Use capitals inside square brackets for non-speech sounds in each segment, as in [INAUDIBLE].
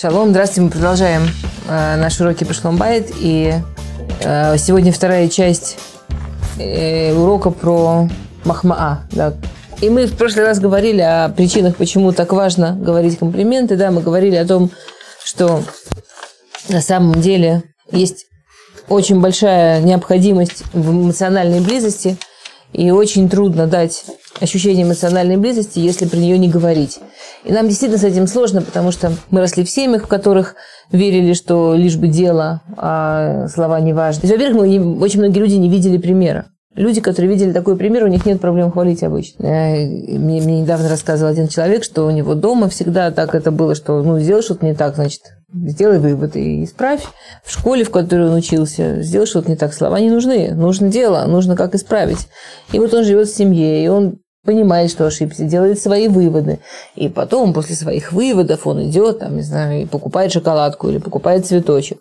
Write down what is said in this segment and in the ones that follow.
Шалом, здравствуйте, мы продолжаем э, наши уроки по Шломбайт. И э, сегодня вторая часть э, урока про Махмаа. Да. И мы в прошлый раз говорили о причинах, почему так важно говорить комплименты. Да, мы говорили о том, что на самом деле есть очень большая необходимость в эмоциональной близости, и очень трудно дать ощущение эмоциональной близости, если про нее не говорить. И нам действительно с этим сложно, потому что мы росли в семьях, в которых верили, что лишь бы дело, а слова не важны. Во-первых, мы очень многие люди не видели примера. Люди, которые видели такой пример, у них нет проблем хвалить обычно. Э, мне, мне недавно рассказывал один человек, что у него дома всегда так это было, что ну, сделал что-то не так, значит, сделай вывод и исправь. В школе, в которой он учился, сделай что-то не так. Слова не нужны. Нужно дело, нужно как исправить. И вот он живет в семье, и он понимает, что ошибся, делает свои выводы. И потом, после своих выводов, он идет, там, не знаю, и покупает шоколадку или покупает цветочек.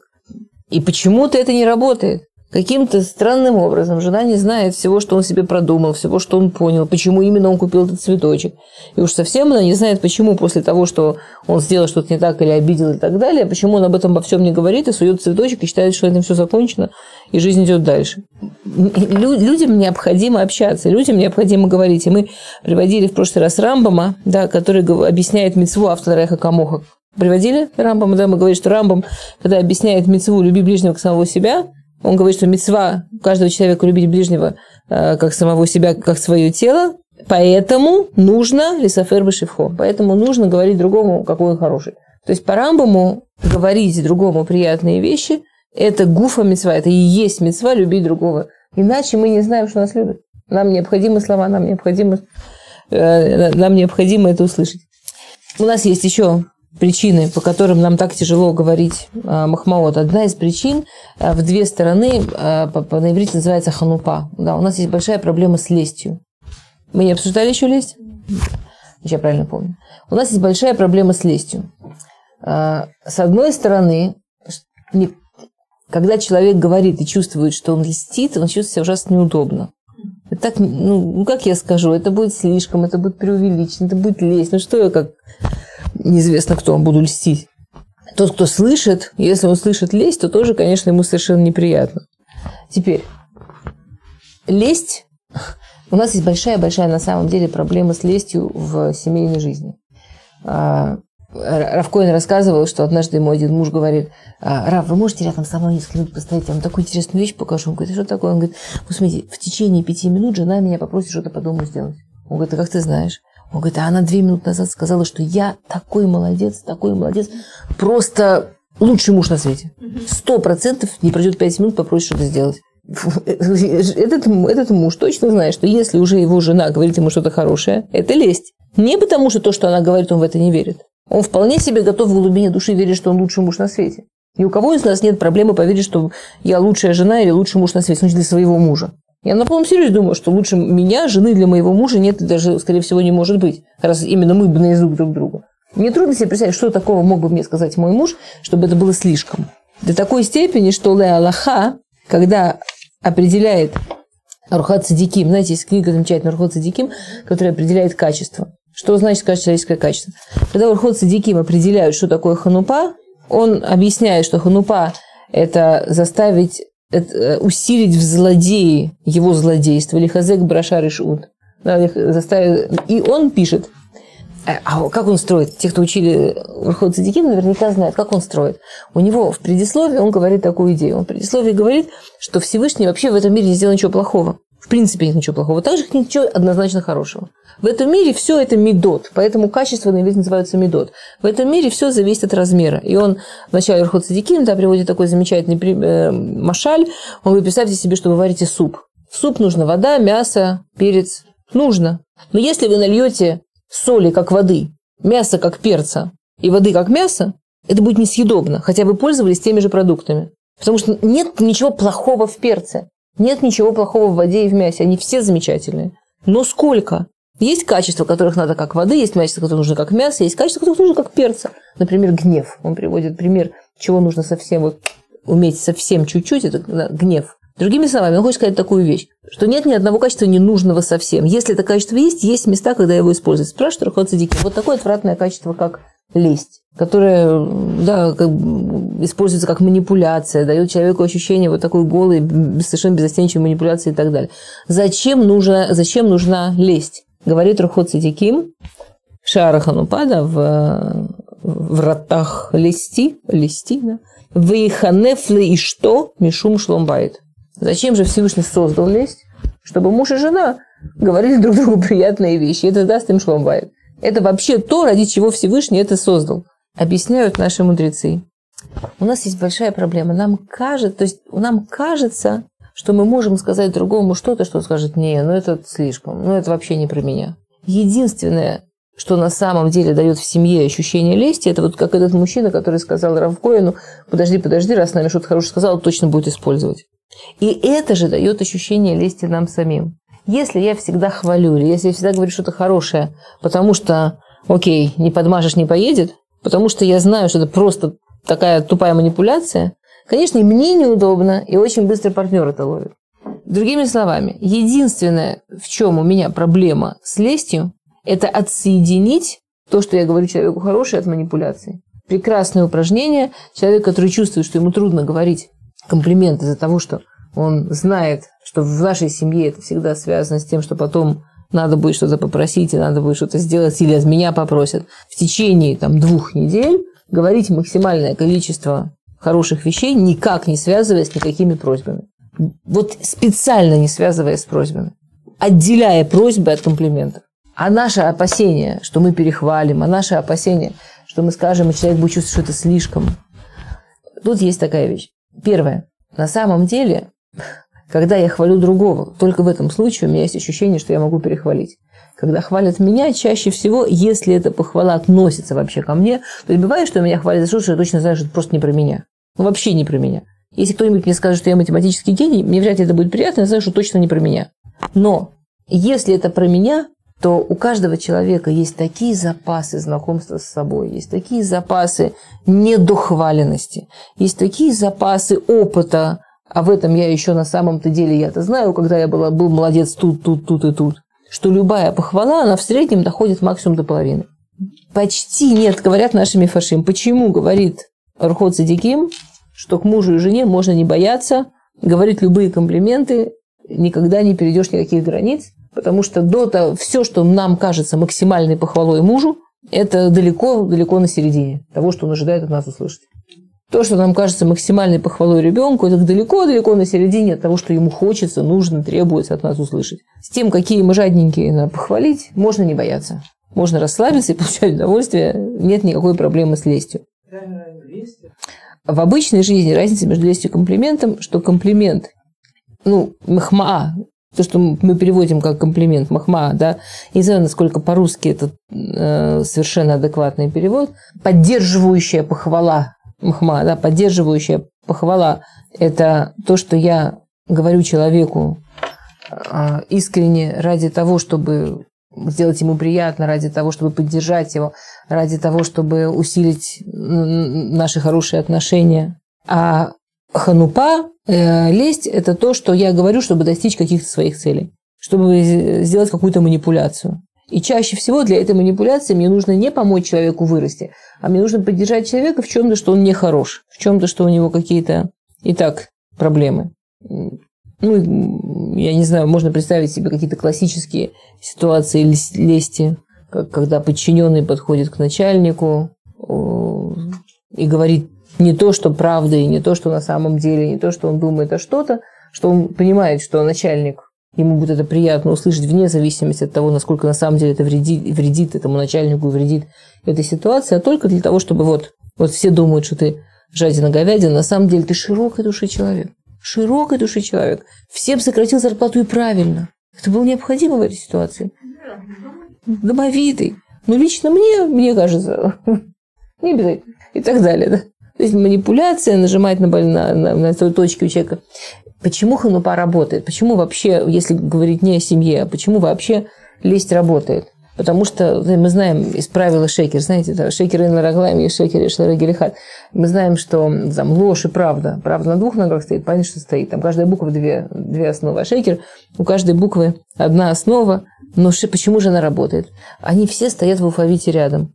И почему-то это не работает. Каким-то странным образом жена не знает всего, что он себе продумал, всего, что он понял, почему именно он купил этот цветочек. И уж совсем она не знает, почему после того, что он сделал что-то не так или обидел и так далее, почему он об этом обо всем не говорит и сует цветочек и считает, что это все закончено, и жизнь идет дальше. Людям необходимо общаться, людям необходимо говорить. И мы приводили в прошлый раз Рамбама, да, который объясняет мецву автора Эха Камоха. Приводили Рамбама, да, мы говорим, что Рамбам, когда объясняет мецву «люби ближнего к самого себя», он говорит, что мецва каждого человека любить ближнего э, как самого себя, как свое тело, поэтому нужно лисофер башивхо, поэтому нужно говорить другому, какой он хороший. То есть по Рамбаму говорить другому приятные вещи – это гуфа мецва, это и есть мецва любить другого. Иначе мы не знаем, что нас любят. Нам необходимы слова, нам необходимо, э, нам необходимо это услышать. У нас есть еще причины, по которым нам так тяжело говорить а, Махмаот. Одна из причин а, в две стороны, по, на иврите называется ханупа. Да, у нас есть большая проблема с лестью. Мы не обсуждали еще лесть? Я правильно помню. У нас есть большая проблема с лестью. С одной стороны, когда человек говорит и чувствует, что он льстит, он чувствует себя ужасно неудобно. Так, ну, как я скажу, это будет слишком, это будет преувеличено, это будет лесть. Ну, что я как неизвестно кто, буду льстить. Тот, кто слышит, если он слышит лесть, то тоже, конечно, ему совершенно неприятно. Теперь, лесть... У нас есть большая-большая на самом деле проблема с лестью в семейной жизни. А, Равкоин рассказывал, что однажды ему один муж говорит, «А, Рав, вы можете рядом со мной несколько минут постоять, я вам такую интересную вещь покажу. Он говорит, что такое? Он говорит, вы смотрите, в течение пяти минут жена меня попросит что-то по дому сделать. Он говорит, а как ты знаешь? Он говорит, а она две минуты назад сказала, что я такой молодец, такой молодец, просто лучший муж на свете. Сто процентов не пройдет пять минут, попросит что-то сделать. [LAUGHS] Этот, этот муж точно знает, что если уже его жена говорит ему что-то хорошее, это лесть. Не потому, что то, что она говорит, он в это не верит. Он вполне себе готов в глубине души верить, что он лучший муж на свете. Ни у кого из нас нет проблемы поверить, что я лучшая жена или лучший муж на свете, в для своего мужа. Я на полном серьезе думаю, что лучше меня, жены для моего мужа нет, даже, скорее всего, не может быть, раз именно мы бы наизусть друг другу. Мне трудно себе представить, что такого мог бы мне сказать мой муж, чтобы это было слишком. До такой степени, что Ле Аллаха, когда определяет Архат Садиким, знаете, есть книга замечательная Архат Садиким, которая определяет качество. Что значит человеческое качество? Когда Архат Садиким определяют, что такое ханупа, он объясняет, что ханупа – это заставить усилить в злодеи его злодейство, или хазек брашар и он пишет, э, а как он строит? Те, кто учили Урхот Садиким, наверняка знают, как он строит. У него в предисловии он говорит такую идею. Он в предисловии говорит, что Всевышний вообще в этом мире не сделал ничего плохого. В принципе, нет ничего плохого. Также нет ничего однозначно хорошего. В этом мире все это медот, поэтому качественные вещи называются медот. В этом мире все зависит от размера. И он в начале Рхот Садикин да, приводит такой замечательный э, машаль. Он говорит, представьте себе, что вы варите суп. В суп нужно вода, мясо, перец. Нужно. Но если вы нальете соли, как воды, мясо, как перца, и воды, как мясо, это будет несъедобно, хотя вы пользовались теми же продуктами. Потому что нет ничего плохого в перце. Нет ничего плохого в воде и в мясе. Они все замечательные. Но сколько? Есть качества, которых надо как воды, есть качества, которых нужно как мясо, есть качества, которых нужно как перца. Например, гнев. Он приводит пример, чего нужно совсем вот, уметь совсем чуть-чуть, это гнев. Другими словами, он хочет сказать такую вещь, что нет ни одного качества ненужного совсем. Если это качество есть, есть места, когда его используют. Спрашивают Рахот Садики, вот такое отвратное качество, как лесть, которая да, как, используется как манипуляция, дает человеку ощущение вот такой голой, совершенно безостенчивой манипуляции и так далее. Зачем нужна, зачем нужна лесть? Говорит Рухот Сидиким, Шара Ханупада в, вратах листи, листи, да, Вейханефлы и что? Мишум шломбайт. Зачем же Всевышний создал лесть? Чтобы муж и жена говорили друг другу приятные вещи. Это даст им шломбайт. Это вообще то, ради чего Всевышний это создал. Объясняют наши мудрецы. У нас есть большая проблема. Нам кажется, то есть нам кажется, что мы можем сказать другому что-то, что скажет, не, ну это слишком, ну это вообще не про меня. Единственное, что на самом деле дает в семье ощущение лести, это вот как этот мужчина, который сказал Равкоину, подожди, подожди, раз нами что-то хорошее сказал, точно будет использовать. И это же дает ощущение лести нам самим. Если я всегда хвалю, или если я всегда говорю что-то хорошее, потому что, окей, не подмажешь, не поедет, потому что я знаю, что это просто такая тупая манипуляция, конечно, и мне неудобно, и очень быстро партнер это ловит. Другими словами, единственное, в чем у меня проблема с лестью, это отсоединить то, что я говорю человеку хорошее, от манипуляции. Прекрасное упражнение. Человек, который чувствует, что ему трудно говорить комплименты из-за того, что он знает, что в нашей семье это всегда связано с тем, что потом надо будет что-то попросить, и надо будет что-то сделать, или от меня попросят. В течение там, двух недель говорить максимальное количество хороших вещей, никак не связываясь с никакими просьбами. Вот специально не связываясь с просьбами. Отделяя просьбы от комплиментов. А наше опасение, что мы перехвалим, а наше опасение, что мы скажем, и человек будет чувствовать, что это слишком. Тут есть такая вещь. Первое. На самом деле, когда я хвалю другого, только в этом случае у меня есть ощущение, что я могу перехвалить. Когда хвалят меня, чаще всего, если эта похвала относится вообще ко мне, то есть бывает, что меня хвалят за что-то, что я точно знаю, что это просто не про меня. Ну, вообще не про меня. Если кто-нибудь мне скажет, что я математический гений, мне вряд ли это будет приятно, я знаю, что точно не про меня. Но если это про меня, то у каждого человека есть такие запасы знакомства с собой, есть такие запасы недохваленности, есть такие запасы опыта, а в этом я еще на самом-то деле я-то знаю, когда я была, был молодец тут, тут, тут и тут, что любая похвала, она в среднем доходит максимум до половины. Почти нет, говорят нашими фашим. Почему, говорит Рхот Садиким, что к мужу и жене можно не бояться, говорить любые комплименты, никогда не перейдешь никаких границ, потому что до все, что нам кажется максимальной похвалой мужу, это далеко-далеко на середине того, что он ожидает от нас услышать. То, что нам кажется максимальной похвалой ребенку, это далеко-далеко на середине от того, что ему хочется, нужно, требуется от нас услышать. С тем, какие мы жадненькие на похвалить, можно не бояться. Можно расслабиться и получать удовольствие. Нет никакой проблемы с лестью. В обычной жизни разница между лестью и комплиментом, что комплимент, ну, махма, то, что мы переводим как комплимент, махма, да, не знаю, насколько по-русски это э, совершенно адекватный перевод, поддерживающая похвала, махма, да, поддерживающая похвала, это то, что я говорю человеку э, искренне ради того, чтобы сделать ему приятно, ради того, чтобы поддержать его, ради того, чтобы усилить наши хорошие отношения. А ханупа, э, лесть – это то, что я говорю, чтобы достичь каких-то своих целей, чтобы сделать какую-то манипуляцию. И чаще всего для этой манипуляции мне нужно не помочь человеку вырасти, а мне нужно поддержать человека в чем-то, что он не хорош, в чем-то, что у него какие-то и так проблемы. Ну, я не знаю, можно представить себе какие-то классические ситуации лести, как, когда подчиненный подходит к начальнику и говорит не то, что правда, и не то, что на самом деле, не то, что он думает, а что-то, что он понимает, что начальник, ему будет это приятно услышать вне зависимости от того, насколько на самом деле это вредит, вредит этому начальнику, вредит этой ситуации, а только для того, чтобы вот, вот все думают, что ты жадина говядина, на самом деле ты широкой души человек широкой души человек. Всем сократил зарплату и правильно. Это было необходимо в этой ситуации. Домовитый. Ну, лично мне, мне кажется, [LAUGHS] не обязательно. И так далее. Да? То есть манипуляция, нажимать на, на, на, на точки у человека. Почему ханупа работает? Почему вообще, если говорить не о семье, а почему вообще лесть работает? Потому что мы знаем из правила шекер, знаете, да, шекер и нараглаем, и шекер и шларагелихат. Мы знаем, что там ложь и правда. Правда на двух ногах стоит, понятно, что стоит. Там каждая буква две, две основы. А шекер у каждой буквы одна основа. Но почему же она работает? Они все стоят в алфавите рядом.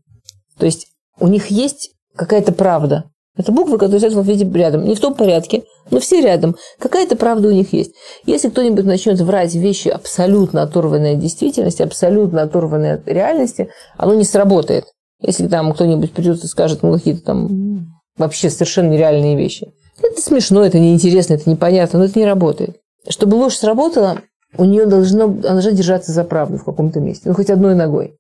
То есть у них есть какая-то правда. Это буквы, которые стоят в алфавите рядом. Не в том порядке, но все рядом. Какая-то правда у них есть. Если кто-нибудь начнет врать вещи абсолютно оторванные от действительности, абсолютно оторванные от реальности, оно не сработает. Если там кто-нибудь придет и скажет ну, какие-то там вообще совершенно нереальные вещи. Это смешно, это неинтересно, это непонятно, но это не работает. Чтобы ложь сработала, у нее должно, она должна держаться за правду в каком-то месте, ну хоть одной ногой.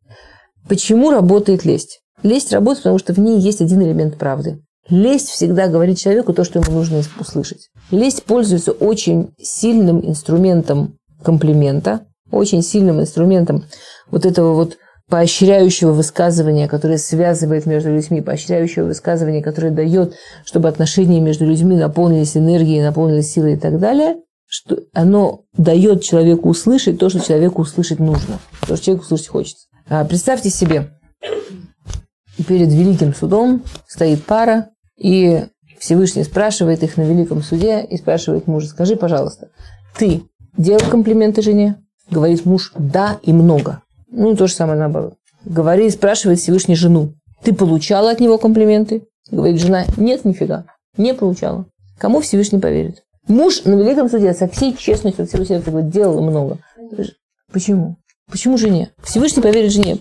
Почему работает лесть? Лесть работает, потому что в ней есть один элемент правды. Лесть всегда говорит человеку то, что ему нужно услышать. Лесть пользуется очень сильным инструментом комплимента, очень сильным инструментом вот этого вот поощряющего высказывания, которое связывает между людьми, поощряющего высказывания, которое дает, чтобы отношения между людьми наполнились энергией, наполнились силой и так далее, что оно дает человеку услышать то, что человеку услышать нужно, то, что человеку услышать хочется. А представьте себе, перед великим судом стоит пара, и Всевышний спрашивает их на великом суде и спрашивает мужа, скажи, пожалуйста, ты делал комплименты жене? Говорит муж, да и много. Ну, то же самое наоборот. Говорит, спрашивает Всевышний жену, ты получала от него комплименты? Говорит жена, нет, нифига, не получала. Кому Всевышний поверит? Муж на великом суде со всей честностью от всего сердца говорит, делал много. Почему? Почему жене? Всевышний поверит жене.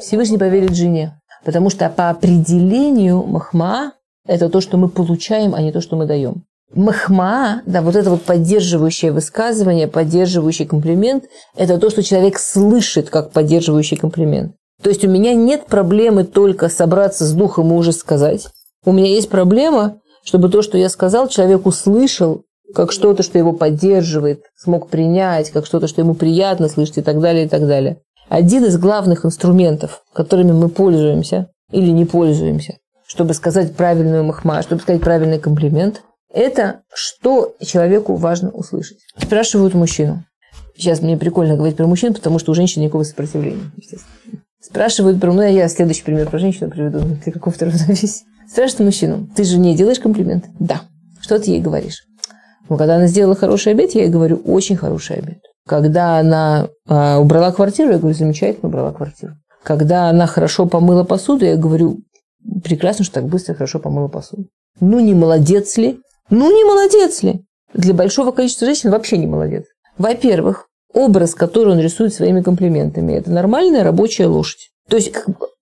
Всевышний поверит жене. Потому что по определению махма – это то, что мы получаем, а не то, что мы даем. Махма, да, вот это вот поддерживающее высказывание, поддерживающий комплимент – это то, что человек слышит как поддерживающий комплимент. То есть у меня нет проблемы только собраться с духом и уже сказать. У меня есть проблема, чтобы то, что я сказал, человек услышал как что-то, что его поддерживает, смог принять, как что-то, что ему приятно слышать и так далее, и так далее. Один из главных инструментов, которыми мы пользуемся или не пользуемся, чтобы сказать правильную махма, чтобы сказать правильный комплимент, это что человеку важно услышать. Спрашивают мужчину. Сейчас мне прикольно говорить про мужчин, потому что у женщин никакого сопротивления. Спрашивают про... Ну, я следующий пример про женщину приведу для какого-то равновесия. Спрашивают мужчину. Ты же не делаешь комплимент? Да. Что ты ей говоришь? Ну, когда она сделала хороший обед, я ей говорю, очень хороший обед. Когда она а, убрала квартиру, я говорю, замечательно убрала квартиру. Когда она хорошо помыла посуду, я говорю, прекрасно, что так быстро хорошо помыла посуду. Ну, не молодец ли? Ну, не молодец ли? Для большого количества женщин вообще не молодец. Во-первых, образ, который он рисует своими комплиментами, это нормальная рабочая лошадь. То есть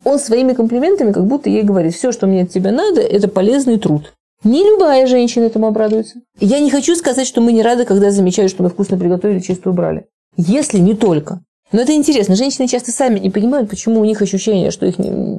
он своими комплиментами как будто ей говорит, все, что мне от тебя надо, это полезный труд. Не любая женщина этому обрадуется. Я не хочу сказать, что мы не рады, когда замечают, что мы вкусно приготовили, чисто убрали. Если не только. Но это интересно. Женщины часто сами не понимают, почему у них ощущение, что, их,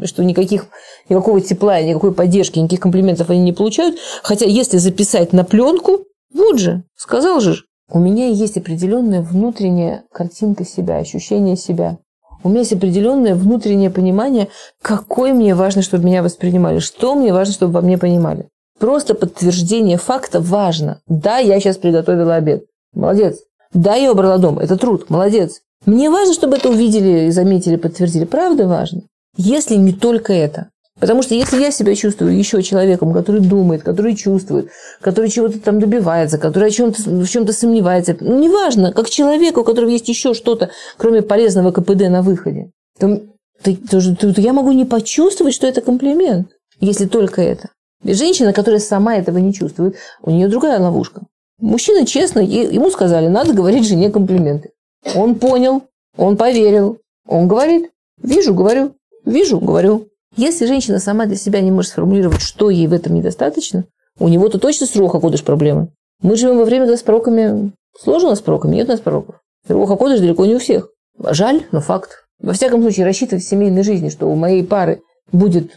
что никаких, никакого тепла, никакой поддержки, никаких комплиментов они не получают. Хотя если записать на пленку, вот же, сказал же. У меня есть определенная внутренняя картинка себя, ощущение себя. У меня есть определенное внутреннее понимание, какой мне важно, чтобы меня воспринимали, что мне важно, чтобы во мне понимали. Просто подтверждение факта важно. Да, я сейчас приготовила обед. Молодец. Да, я убрала дом. Это труд. Молодец. Мне важно, чтобы это увидели, заметили, подтвердили. Правда важно? Если не только это. Потому что если я себя чувствую еще человеком, который думает, который чувствует, который чего-то там добивается, который о чем-то, в чем-то сомневается, ну, неважно, как человеку, у которого есть еще что-то, кроме полезного КПД на выходе, то, то, то, то я могу не почувствовать, что это комплимент, если только это. Женщина, которая сама этого не чувствует, у нее другая ловушка. Мужчина честно, ему сказали, надо говорить жене комплименты. Он понял, он поверил, он говорит, вижу, говорю, вижу, говорю. Если женщина сама для себя не может сформулировать, что ей в этом недостаточно, у него-то точно с Руха Кодыш проблемы. Мы живем во время, когда с пророками сложно с пророками, нет у нас пророков. Руха Кодыш далеко не у всех. Жаль, но факт. Во всяком случае, рассчитывать в семейной жизни, что у моей пары будет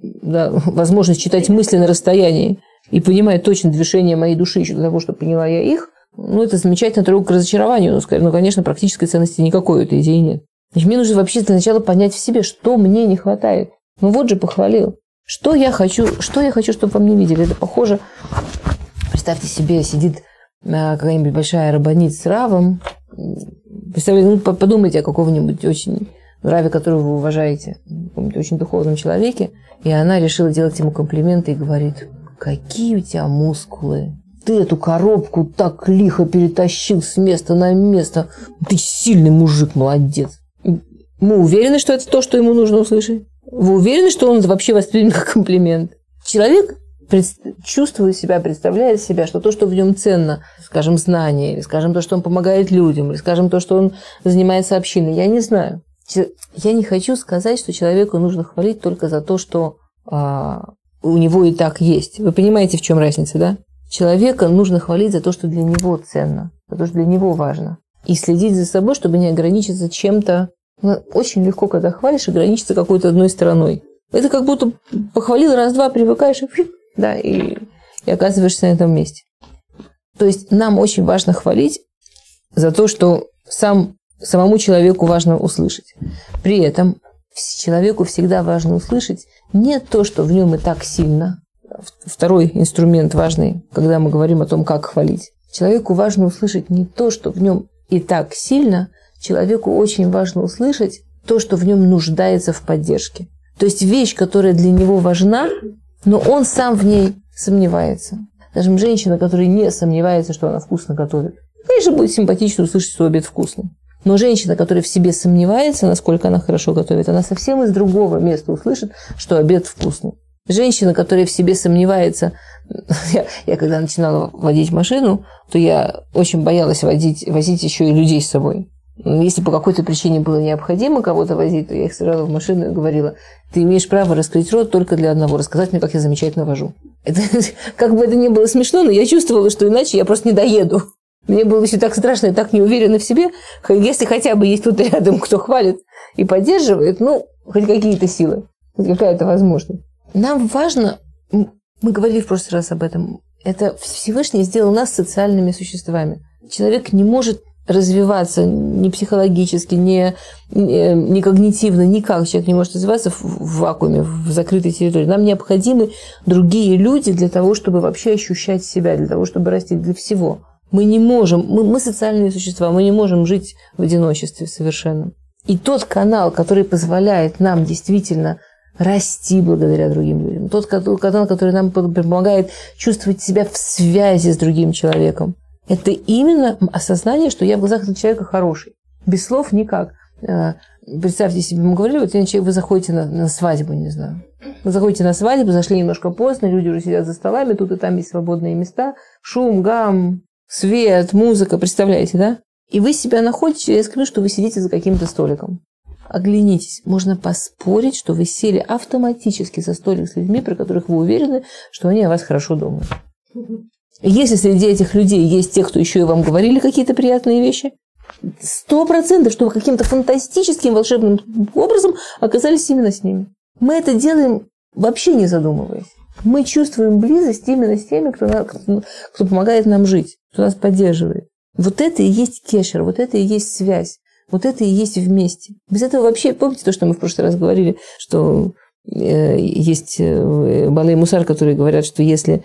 да, возможность читать мысли на расстоянии и понимать точно движение моей души еще до того, чтобы поняла я их, ну, это замечательно дорога к разочарованию, но, ну, конечно, практической ценности никакой у этой идеи нет. Значит, мне нужно вообще сначала понять в себе, что мне не хватает. Ну вот же похвалил. Что я хочу, что я хочу, чтобы во мне видели? Это похоже, представьте себе, сидит а, какая-нибудь большая рабонит с равом. Представляете, ну, подумайте о каком-нибудь очень Раве, которого вы уважаете, очень духовном человеке, и она решила делать ему комплименты и говорит, какие у тебя мускулы, ты эту коробку так лихо перетащил с места на место, ты сильный мужик, молодец. Мы уверены, что это то, что ему нужно услышать? Вы уверены, что он вообще воспримет как комплимент? Человек чувствует себя, представляет себя, что то, что в нем ценно, скажем, знание, или, скажем, то, что он помогает людям, или, скажем, то, что он занимается общиной, я не знаю. Я не хочу сказать, что человеку нужно хвалить только за то, что а, у него и так есть. Вы понимаете, в чем разница, да? Человека нужно хвалить за то, что для него ценно, за то, что для него важно. И следить за собой, чтобы не ограничиться чем-то. Ну, очень легко, когда хвалишь, ограничиться какой-то одной стороной. Это как будто похвалил раз-два, привыкаешь, и, да, и, и оказываешься на этом месте. То есть нам очень важно хвалить за то, что сам, самому человеку важно услышать. При этом человеку всегда важно услышать не то, что в нем и так сильно. Второй инструмент важный, когда мы говорим о том, как хвалить. Человеку важно услышать не то, что в нем и так сильно, человеку очень важно услышать то, что в нем нуждается в поддержке. То есть вещь, которая для него важна, но он сам в ней сомневается. Скажем, женщина, которая не сомневается, что она вкусно готовит, конечно, будет симпатично услышать, что обед вкусный. Но женщина, которая в себе сомневается, насколько она хорошо готовит, она совсем из другого места услышит, что обед вкусный. Женщина, которая в себе сомневается, [LAUGHS] я, я когда начинала водить машину, то я очень боялась водить, возить еще и людей с собой. Если по какой-то причине было необходимо кого-то возить, то я их сразу в машину говорила, ты имеешь право раскрыть рот только для одного, рассказать мне, как я замечательно вожу. [LAUGHS] Это, как бы это ни было смешно, но я чувствовала, что иначе я просто не доеду. Мне было еще так страшно и так неуверенно в себе. Если хотя бы есть тут рядом, кто хвалит и поддерживает, ну, хоть какие-то силы, хоть какая-то возможность. Нам важно, мы говорили в прошлый раз об этом, это Всевышний сделал нас социальными существами. Человек не может развиваться ни психологически, ни, ни, ни когнитивно, никак человек не может развиваться в, в вакууме, в закрытой территории. Нам необходимы другие люди для того, чтобы вообще ощущать себя, для того, чтобы расти для всего. Мы не можем, мы, мы социальные существа, мы не можем жить в одиночестве совершенно. И тот канал, который позволяет нам действительно расти благодаря другим людям, тот канал, который нам помогает чувствовать себя в связи с другим человеком, это именно осознание, что я в глазах этого человека хороший. Без слов никак. Э, представьте себе, мы говорили, вот вы заходите на, на свадьбу, не знаю. Вы заходите на свадьбу, зашли немножко поздно, люди уже сидят за столами, тут и там есть свободные места, шум, гам, свет, музыка, представляете, да? И вы себя находите, я скажу, что вы сидите за каким-то столиком. Оглянитесь, можно поспорить, что вы сели автоматически за столик с людьми, про которых вы уверены, что они о вас хорошо думают. Если среди этих людей есть те, кто еще и вам говорили какие-то приятные вещи, сто процентов, что вы каким-то фантастическим волшебным образом оказались именно с ними. Мы это делаем вообще не задумываясь. Мы чувствуем близость именно с теми, кто, кто помогает нам жить, кто нас поддерживает. Вот это и есть кешер, вот это и есть связь, вот это и есть вместе. Без этого вообще, помните то, что мы в прошлый раз говорили, что э, есть э, Балей Мусар, которые говорят, что если,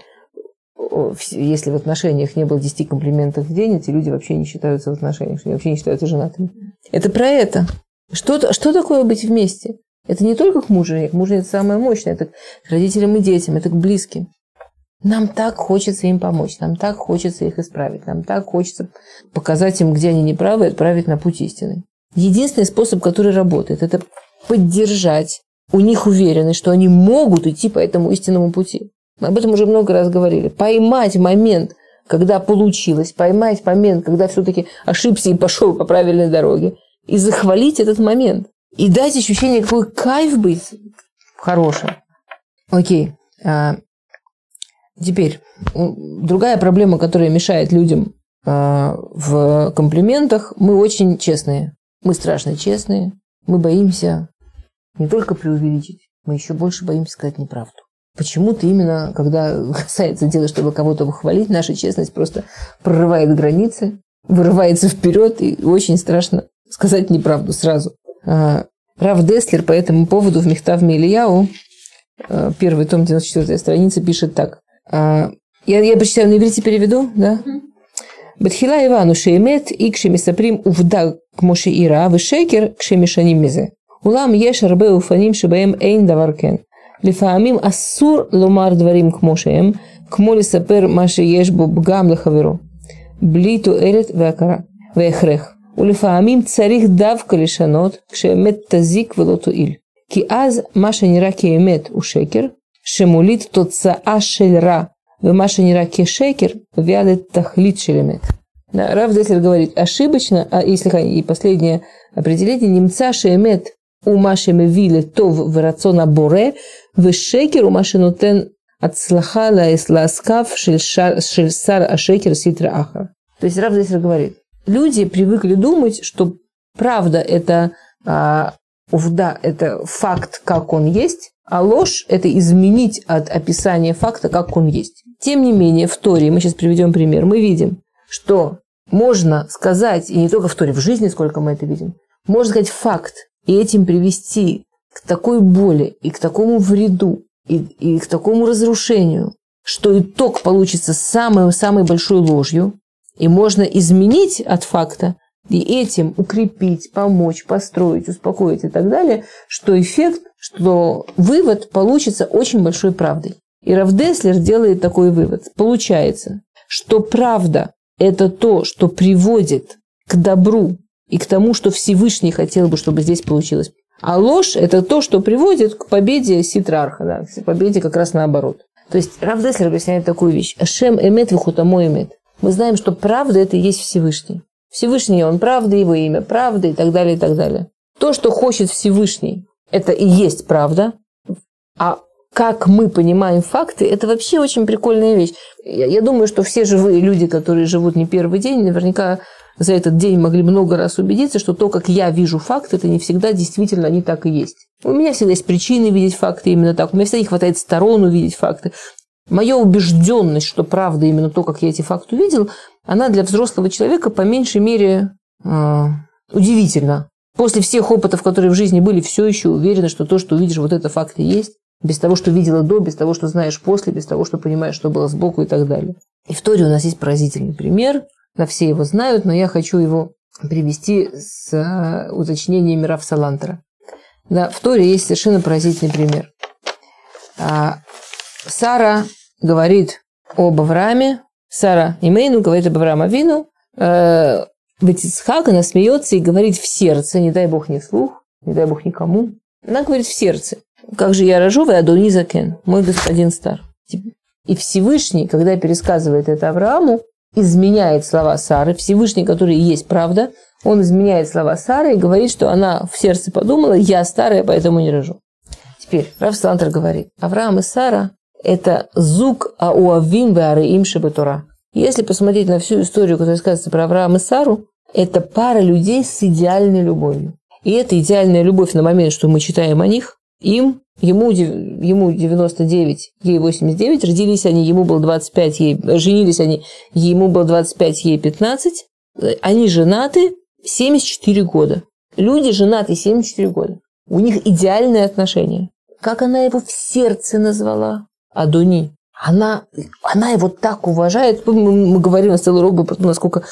если в отношениях не было 10 комплиментов в день, эти люди вообще не считаются в отношениях, они вообще не считаются женатыми. Это про это. Что, что такое быть вместе? Это не только к мужу, к мужу это самое мощное, это к родителям и детям, это к близким. Нам так хочется им помочь, нам так хочется их исправить, нам так хочется показать им, где они неправы, и отправить на путь истины. Единственный способ, который работает, это поддержать у них уверенность, что они могут идти по этому истинному пути. Мы об этом уже много раз говорили. Поймать момент, когда получилось, поймать момент, когда все-таки ошибся и пошел по правильной дороге, и захвалить этот момент. И дать ощущение, какой кайф быть хорошим. Окей. Теперь, другая проблема, которая мешает людям а, в комплиментах, мы очень честные. Мы страшно честные. Мы боимся не только преувеличить, мы еще больше боимся сказать неправду. Почему-то именно, когда [LAUGHS] касается дела, чтобы кого-то похвалить, наша честность просто прорывает границы, вырывается вперед, и очень страшно сказать неправду сразу. А, Рав Деслер по этому поводу в Мехтавме Ильяу, а, первый том, 94 страница, пишет так. А, я, я прочитаю на иврите, переведу, да? בתחילה הבנו שאמת היא כשמספרים עובדה כמו שאירע, ושקר כשמשנים מזה. אולם יש הרבה אופנים שבהם אין דבר כן. לפעמים אסור לומר דברים כמו שהם, כמו לספר מה שיש בו פגם לחברו, בלי תועלת והכרה והכרח. ולפעמים צריך דווקא לשנות כשאמת תזיק ולא תועיל. ки аз маша нираки эмет у шекер, шемулит тоцаа шельра, в маша нираки шекер, вялит тахлит шелемет. Да, Рав Деслер говорит, ошибочно, а если и последнее определение, немца шемет у маши мевиле тов в рациона боре, в шекер у маши нутен отслаха лаэсласкав шельсар ашекер ситра ахар. То есть Рав Деслер говорит, люди привыкли думать, что правда это а, да, это факт, как он есть, а ложь – это изменить от описания факта, как он есть. Тем не менее, в Торе, мы сейчас приведем пример, мы видим, что можно сказать, и не только в Торе, в жизни, сколько мы это видим, можно сказать факт, и этим привести к такой боли и к такому вреду, и, и к такому разрушению, что итог получится самой-самой большой ложью, и можно изменить от факта и этим укрепить, помочь, построить, успокоить и так далее, что эффект, что вывод получится очень большой правдой. И Равдеслер делает такой вывод. Получается, что правда – это то, что приводит к добру и к тому, что Всевышний хотел бы, чтобы здесь получилось. А ложь – это то, что приводит к победе Ситрарха, да, к победе как раз наоборот. То есть Равдеслер объясняет такую вещь. Ашем эмет вихутамо эмет. Мы знаем, что правда – это и есть Всевышний. Всевышний, он правда, его имя правда и так далее, и так далее. То, что хочет Всевышний, это и есть правда. А как мы понимаем факты, это вообще очень прикольная вещь. Я, я думаю, что все живые люди, которые живут не первый день, наверняка за этот день могли много раз убедиться, что то, как я вижу факты, это не всегда действительно они так и есть. У меня всегда есть причины видеть факты именно так. У меня всегда не хватает сторон увидеть факты. Моя убежденность, что правда именно то, как я эти факты увидел, она для взрослого человека по меньшей мере э, удивительна. После всех опытов, которые в жизни были, все еще уверена, что то, что увидишь, вот это факт и есть. Без того, что видела до, без того, что знаешь после, без того, что понимаешь, что было сбоку и так далее. И в Торе у нас есть поразительный пример. На все его знают, но я хочу его привести с э, уточнениями Рафсалантера. Да, в Торе есть совершенно поразительный пример. Сара говорит об Аврааме, Сара Имейну говорит об Авраама Вину, э, Ицхак, она смеется и говорит в сердце, не дай бог не вслух, не дай бог никому. Она говорит в сердце, как же я рожу, вы Адони Закен, мой господин стар. И Всевышний, когда пересказывает это Аврааму, изменяет слова Сары. Всевышний, который и есть правда, он изменяет слова Сары и говорит, что она в сердце подумала, я старая, поэтому не рожу. Теперь Раф Салантер говорит, Авраам и Сара это зук ауавим веареим шебетура. Если посмотреть на всю историю, которая сказывается про Авраама и Сару, это пара людей с идеальной любовью. И эта идеальная любовь на момент, что мы читаем о них, им, ему, ему 99, ей 89, родились они, ему было 25, ей, женились они, ему было 25, ей 15, они женаты 74 года. Люди женаты 74 года. У них идеальные отношения. Как она его в сердце назвала? Адуни. Она, она его так уважает. Мы, мы говорим на целый урок про то, насколько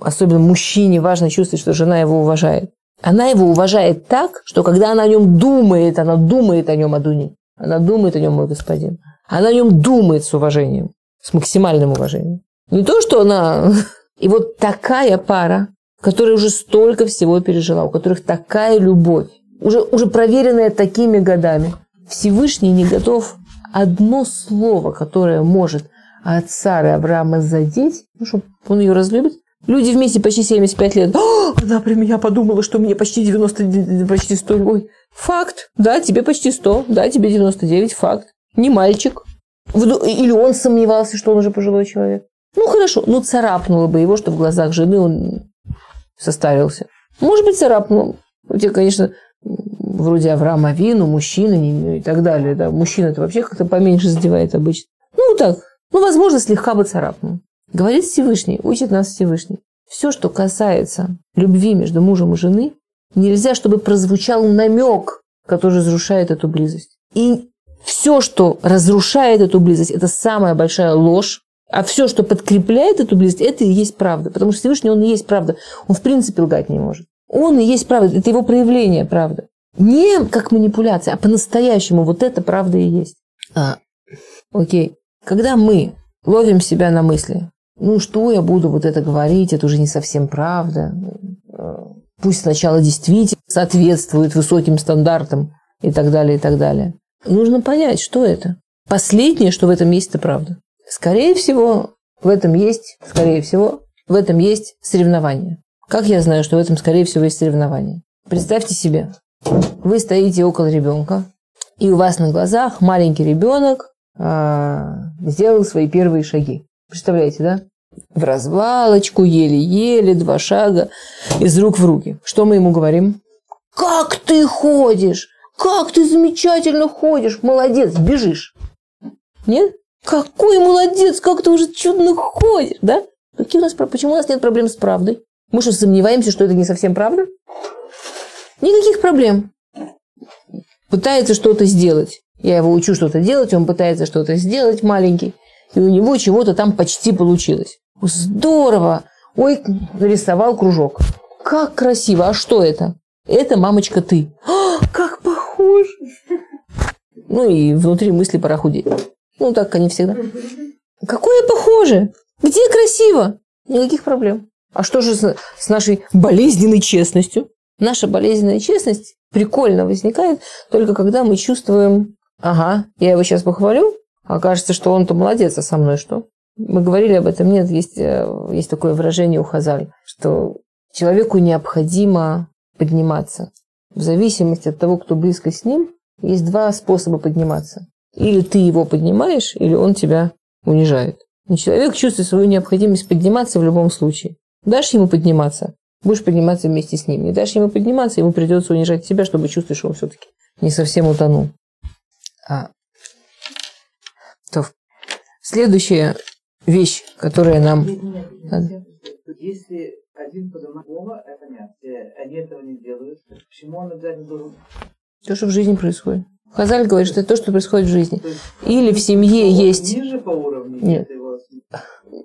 особенно мужчине важно чувствовать, что жена его уважает. Она его уважает так, что когда она о нем думает, она думает о нем Адуни. Она думает о нем, мой господин. Она о нем думает с уважением, с максимальным уважением. Не то, что она... И вот такая пара, которая уже столько всего пережила, у которых такая любовь, уже, уже проверенная такими годами, Всевышний не готов одно слово, которое может от Сары Авраама задеть, ну, чтобы он ее разлюбит. Люди вместе почти 75 лет. О, [GASPS] она про меня подумала, что мне почти 90, почти 100. Ой, факт. Да, тебе почти 100. Да, тебе 99. Факт. Не мальчик. Или он сомневался, что он уже пожилой человек. Ну, хорошо. Ну, царапнуло бы его, что в глазах жены он состарился. Может быть, царапнул. У тебя, конечно, вроде Авраама Вину, мужчина и так далее. Да. Мужчина это вообще как-то поменьше задевает обычно. Ну, так. Ну, возможно, слегка бы царапнул. Говорит Всевышний, учит нас Всевышний. Все, что касается любви между мужем и женой, нельзя, чтобы прозвучал намек, который разрушает эту близость. И все, что разрушает эту близость, это самая большая ложь. А все, что подкрепляет эту близость, это и есть правда. Потому что Всевышний, он и есть правда. Он в принципе лгать не может. Он и есть правда. Это его проявление правда. Не как манипуляция, а по-настоящему. Вот это правда и есть. А, окей. Когда мы ловим себя на мысли, ну что я буду вот это говорить, это уже не совсем правда. Пусть сначала действительно соответствует высоким стандартам и так далее, и так далее. Нужно понять, что это. Последнее, что в этом есть, это правда. Скорее всего, в этом есть, скорее всего, в этом есть соревнование. Как я знаю, что в этом, скорее всего, есть соревнование? Представьте себе, вы стоите около ребенка, и у вас на глазах маленький ребенок а, сделал свои первые шаги. Представляете, да? В развалочку, еле-еле, два шага, из рук в руки. Что мы ему говорим? Как ты ходишь? Как ты замечательно ходишь? Молодец, бежишь. Нет? Какой молодец, как ты уже чудно ходишь, да? Какие у нас, почему у нас нет проблем с правдой? Мы что, сомневаемся, что это не совсем правда? Никаких проблем. Пытается что-то сделать. Я его учу что-то делать, он пытается что-то сделать маленький. И у него чего-то там почти получилось. Здорово! Ой, нарисовал кружок. Как красиво! А что это? Это, мамочка, ты. А, как похож! Ну и внутри мысли пора худеть. Ну, так они всегда. Какое похоже? Где красиво? Никаких проблем. А что же с, с нашей болезненной честностью? Наша болезненная честность прикольно возникает только когда мы чувствуем, ага, я его сейчас похвалю, а кажется, что он-то молодец, а со мной что? Мы говорили об этом, нет, есть, э, есть такое выражение у Хазаль, что человеку необходимо подниматься. В зависимости от того, кто близко с ним, есть два способа подниматься. Или ты его поднимаешь, или он тебя унижает. И человек чувствует свою необходимость подниматься в любом случае. Дашь ему подниматься, будешь подниматься вместе с ним. Не дашь ему подниматься, ему придется унижать себя, чтобы чувствовать, что он все-таки не совсем утонул. А. То. Следующая вещь, которая нам... Если один поднимает это понятно. Они этого не делают. Почему он обязательно должен... То, что в жизни происходит. Хазаль говорит, что это то, что происходит в жизни. Или в семье есть... Ниже по уровню? Нет.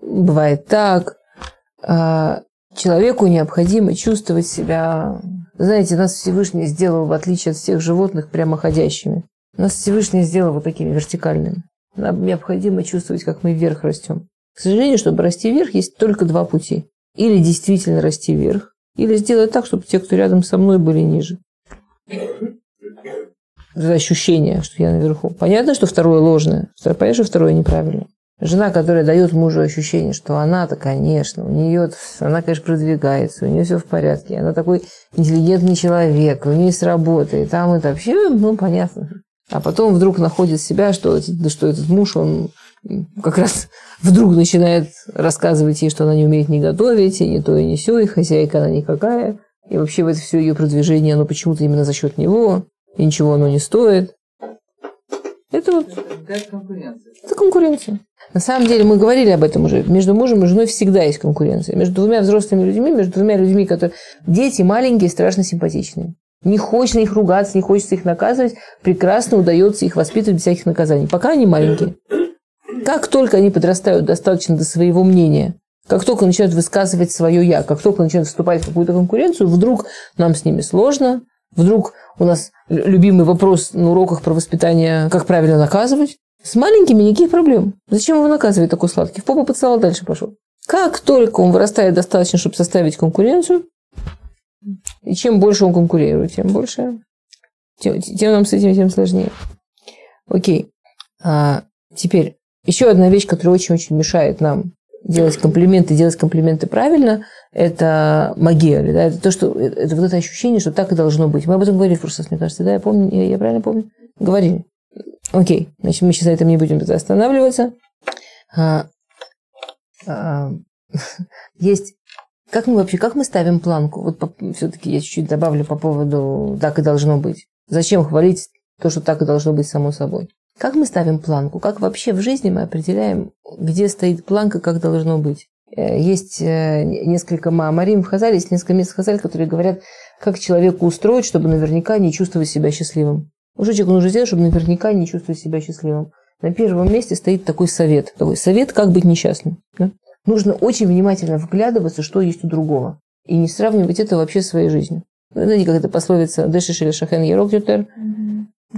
Бывает так. А, человеку необходимо чувствовать себя... Знаете, нас Всевышний сделал, в отличие от всех животных, прямоходящими. Нас Всевышний сделал вот такими вертикальными. Нам необходимо чувствовать, как мы вверх растем. К сожалению, чтобы расти вверх, есть только два пути. Или действительно расти вверх, или сделать так, чтобы те, кто рядом со мной, были ниже это ощущение, что я наверху. Понятно, что второе ложное. Понятно, что второе неправильно. Жена, которая дает мужу ощущение, что она-то, конечно, у нее, она, конечно, продвигается, у нее все в порядке, она такой интеллигентный человек, у нее есть работа, и там это вообще, ну, понятно. А потом вдруг находит себя, что, что этот муж, он как раз вдруг начинает рассказывать ей, что она не умеет не готовить, и не то, и не все, и хозяйка она никакая, и вообще в это все ее продвижение, оно почему-то именно за счет него и ничего оно не стоит. Это вот... Это конкуренция. Это конкуренция. На самом деле мы говорили об этом уже. Между мужем и женой всегда есть конкуренция. Между двумя взрослыми людьми, между двумя людьми, которые... Дети маленькие, страшно симпатичные. Не хочется их ругаться, не хочется их наказывать. Прекрасно удается их воспитывать без всяких наказаний. Пока они маленькие. Как только они подрастают достаточно до своего мнения, как только начинают высказывать свое «я», как только начинают вступать в какую-то конкуренцию, вдруг нам с ними сложно, вдруг у нас любимый вопрос на уроках про воспитание, как правильно наказывать. С маленькими никаких проблем. Зачем его наказывать такой сладкий? В попу поцеловал, дальше пошел. Как только он вырастает достаточно, чтобы составить конкуренцию, и чем больше он конкурирует, тем больше, тем, тем нам с этим тем сложнее. Окей. А теперь еще одна вещь, которая очень-очень мешает нам делать комплименты, делать комплименты правильно, это магия, да, это то, что это вот это ощущение, что так и должно быть. Мы об этом говорили в прошлый раз, мне кажется, да, я помню, я, я правильно помню? Говорили. Окей, значит, мы сейчас на этом не будем останавливаться. А, а, [LAUGHS] есть как мы вообще, как мы ставим планку? Вот все-таки я чуть-чуть добавлю по поводу «так и должно быть». Зачем хвалить то, что так и должно быть само собой? Как мы ставим планку? Как вообще в жизни мы определяем, где стоит планка, как должно быть? Э, есть э, несколько Маамарим в Хазале, есть несколько мест в Хазале, которые говорят, как человеку устроить, чтобы наверняка не чувствовать себя счастливым. Уже человеку нужно сделать, чтобы наверняка не чувствовать себя счастливым. На первом месте стоит такой совет. Такой совет, как быть несчастным. Да? Нужно очень внимательно вглядываться, что есть у другого. И не сравнивать это вообще с своей жизнью. Знаете, как это пословица «Дэшиш или шахен ерок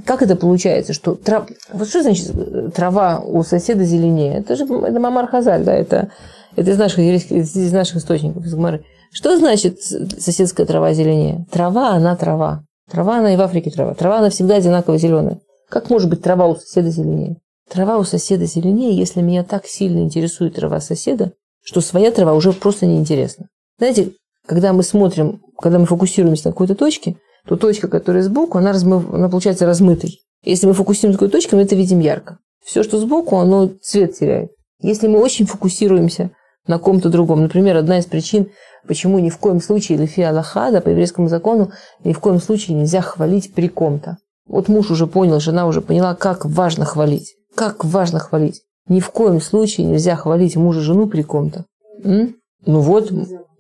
как это получается, что трав... вот что значит трава у соседа зеленее? Это же это Мамар Хазаль, да, это, это из наших из наших источников, из Гмары. Что значит соседская трава зеленее? Трава, она трава. Трава, она и в Африке трава. Трава, она всегда одинаково зеленая. Как может быть трава у соседа зеленее? Трава у соседа зеленее, если меня так сильно интересует трава соседа, что своя трава уже просто неинтересна. Знаете, когда мы смотрим, когда мы фокусируемся на какой-то точке, то точка, которая сбоку, она, размыв, она получается размытой. Если мы фокусируемся на какой точке, мы это видим ярко. Все, что сбоку, оно цвет теряет. Если мы очень фокусируемся на ком-то другом, например, одна из причин, почему ни в коем случае Лефи Аллахада по еврейскому закону ни в коем случае нельзя хвалить при ком-то. Вот муж уже понял, жена уже поняла, как важно хвалить. Как важно хвалить. Ни в коем случае нельзя хвалить мужа жену при ком-то. М? Ну вот,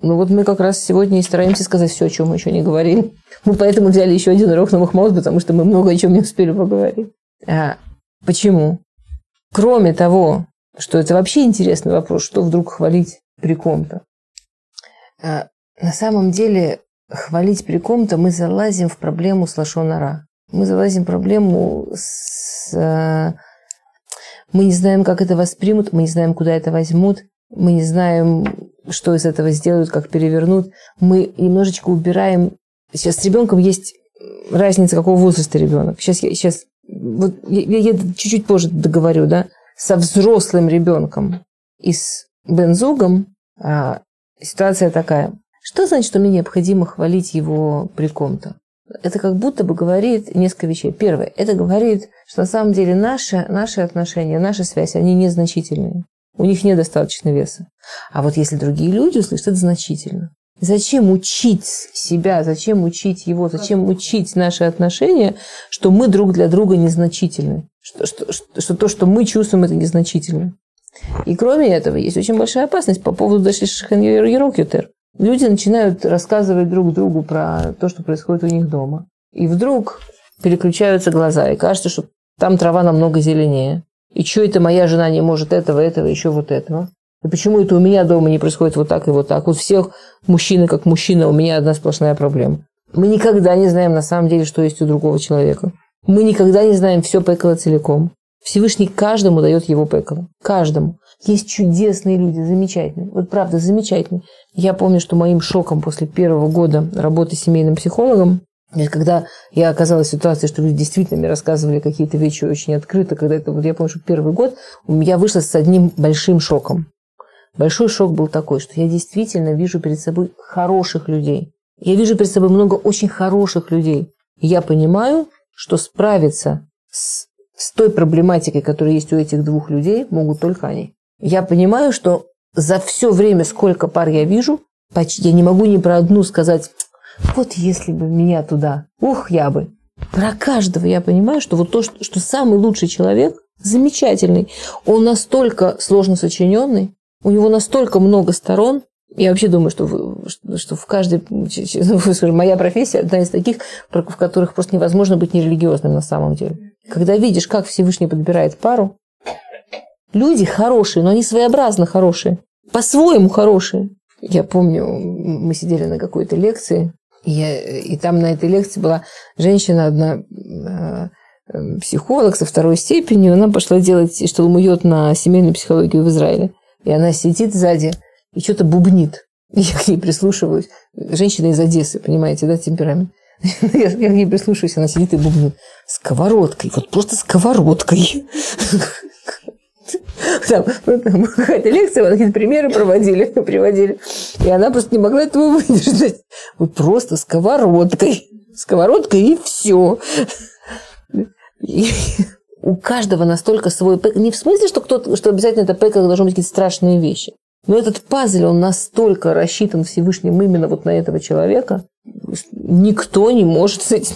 ну вот мы как раз сегодня и стараемся сказать все, о чем мы еще не говорили. Мы поэтому взяли еще один урок новых маус, потому что мы много о чем не успели поговорить. А, почему? Кроме того, что это вообще интересный вопрос, что вдруг хвалить при ком-то. А, на самом деле, хвалить при ком-то мы залазим в проблему с лошонара. Мы залазим в проблему с а, мы не знаем, как это воспримут, мы не знаем, куда это возьмут, мы не знаем, что из этого сделают, как перевернут. Мы немножечко убираем... Сейчас с ребенком есть разница, какого возраста ребенок. Сейчас я, сейчас, вот я, я чуть-чуть позже договорю, да, со взрослым ребенком и с бензугом а, ситуация такая. Что значит, что мне необходимо хвалить его при ком-то? Это как будто бы говорит несколько вещей. Первое, это говорит, что на самом деле наши, наши отношения, наши связи, они незначительные. У них недостаточно веса. А вот если другие люди услышат, это значительно. Зачем учить себя, зачем учить его, зачем учить наши отношения, что мы друг для друга незначительны, что, что, что, что то, что мы чувствуем, это незначительно. И кроме этого, есть очень большая опасность по поводу Дашли Шахен Ерокютер. Люди начинают рассказывать друг другу про то, что происходит у них дома. И вдруг переключаются глаза, и кажется, что там трава намного зеленее. И что это моя жена не может этого, этого, еще вот этого? И почему это у меня дома не происходит вот так и вот так? Вот всех мужчины как мужчина, у меня одна сплошная проблема. Мы никогда не знаем на самом деле, что есть у другого человека. Мы никогда не знаем все Пекала целиком. Всевышний каждому дает его Пекала. Каждому. Есть чудесные люди, замечательные. Вот правда, замечательные. Я помню, что моим шоком после первого года работы семейным психологом, когда я оказалась в ситуации, что люди действительно мне рассказывали какие-то вещи очень открыто, когда это, вот я помню, что первый год я вышла с одним большим шоком. Большой шок был такой, что я действительно вижу перед собой хороших людей. Я вижу перед собой много очень хороших людей. Я понимаю, что справиться с, с той проблематикой, которая есть у этих двух людей, могут только они. Я понимаю, что за все время, сколько пар я вижу, почти я не могу ни про одну сказать, вот если бы меня туда, ух, я бы. Про каждого я понимаю, что вот то, что, что самый лучший человек, замечательный, он настолько сложно сочиненный, у него настолько много сторон. Я вообще думаю, что, в, что в каждой... Ну, [LAUGHS] моя профессия одна из таких, в которых просто невозможно быть нерелигиозным на самом деле. Когда видишь, как Всевышний подбирает пару, Люди хорошие, но они своеобразно хорошие. По-своему хорошие. Я помню, мы сидели на какой-то лекции, и, я, и там на этой лекции была женщина одна, э, психолог со второй степенью, она пошла делать шталмует на семейную психологию в Израиле. И она сидит сзади и что-то бубнит. Я к ней прислушиваюсь. Женщина из Одессы, понимаете, да, темперамент. [LAUGHS] Я, я к ней прислушиваюсь, она сидит и бубнит. Сковородкой, вот просто сковородкой. [LAUGHS] Там какая-то лекция, какие-то примеры проводили, [LAUGHS] приводили. И она просто не могла этого выдержать. Вот просто сковородкой. Сковородкой и все. У каждого настолько свой пэк. Не в смысле, что, кто что обязательно это пэк должны быть какие-то страшные вещи. Но этот пазл, он настолько рассчитан Всевышним именно вот на этого человека, никто не может с этим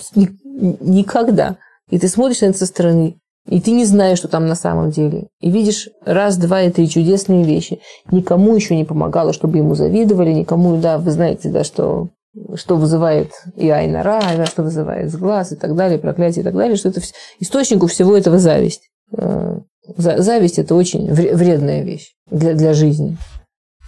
никогда. И ты смотришь на это со стороны, и ты не знаешь, что там на самом деле. И видишь раз, два и три чудесные вещи. Никому еще не помогало, чтобы ему завидовали, никому, да, вы знаете, да, что, что вызывает и айнара, да, что вызывает сглаз и так далее, проклятие и так далее, что это источнику всего этого зависть. Э, зависть – это очень вредная вещь для, для жизни.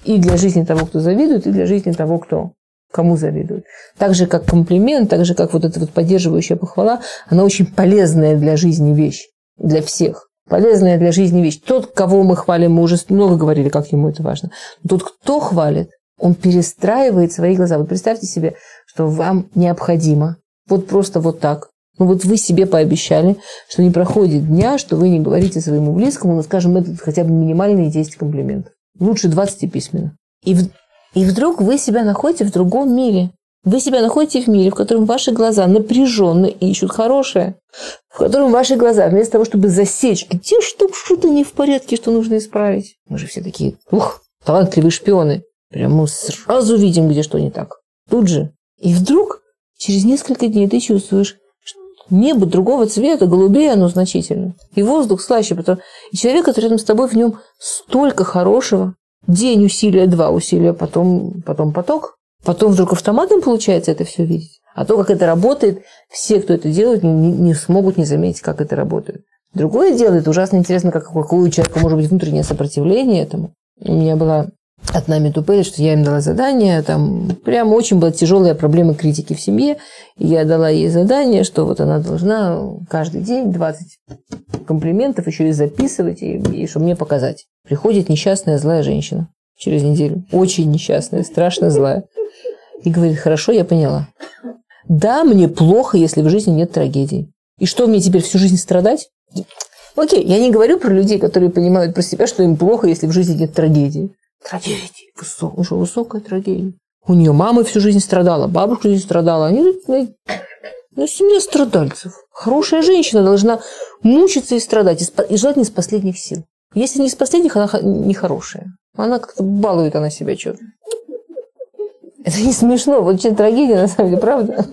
И для жизни того, кто завидует, и для жизни того, кто кому завидуют. Так же, как комплимент, так же, как вот эта вот поддерживающая похвала, она очень полезная для жизни вещь для всех. Полезная для жизни вещь. Тот, кого мы хвалим, мы уже много говорили, как ему это важно. Но тот, кто хвалит, он перестраивает свои глаза. Вот представьте себе, что вам необходимо Вот просто вот так. Ну вот вы себе пообещали, что не проходит дня, что вы не говорите своему близкому, ну, скажем, это хотя бы минимальные 10 комплиментов. Лучше 20 и письменно. И, в- и вдруг вы себя находите в другом мире. Вы себя находите в мире, в котором ваши глаза напряженно ищут хорошее, в котором ваши глаза, вместо того, чтобы засечь, где что, что-то не в порядке, что нужно исправить. Мы же все такие, ух, талантливые шпионы. Прям мы сразу видим, где что не так. Тут же. И вдруг через несколько дней ты чувствуешь, что небо другого цвета, голубее оно значительно. И воздух слаще. Потому... И человек, который рядом с тобой, в нем столько хорошего. День усилия, два усилия, потом, потом поток. Потом вдруг автоматом получается это все видеть. А то, как это работает, все, кто это делает, не- не смогут не заметить, как это работает. Другое дело, это ужасно интересно, как, какое у человека может быть внутреннее сопротивление этому. У меня была одна метупеля, что я им дала задание, там прям очень была тяжелая проблема критики в семье, и я дала ей задание, что вот она должна каждый день 20 комплиментов еще и записывать, и, и чтобы мне показать. Приходит несчастная злая женщина через неделю, очень несчастная, страшно злая, и говорит, хорошо, я поняла. Да, мне плохо, если в жизни нет трагедий. И что, мне теперь всю жизнь страдать? Окей, я не говорю про людей, которые понимают про себя, что им плохо, если в жизни нет трагедии. Трагедии. Высок, уже высокая трагедия. У нее мама всю жизнь страдала, бабушка всю жизнь страдала. Они, ну, семья страдальцев. Хорошая женщина должна мучиться и страдать, и, желательно из последних сил. Если не из последних, она х- нехорошая. Она как-то балует она себя что-то. Это не смешно, вот очень трагедия, на самом деле, правда?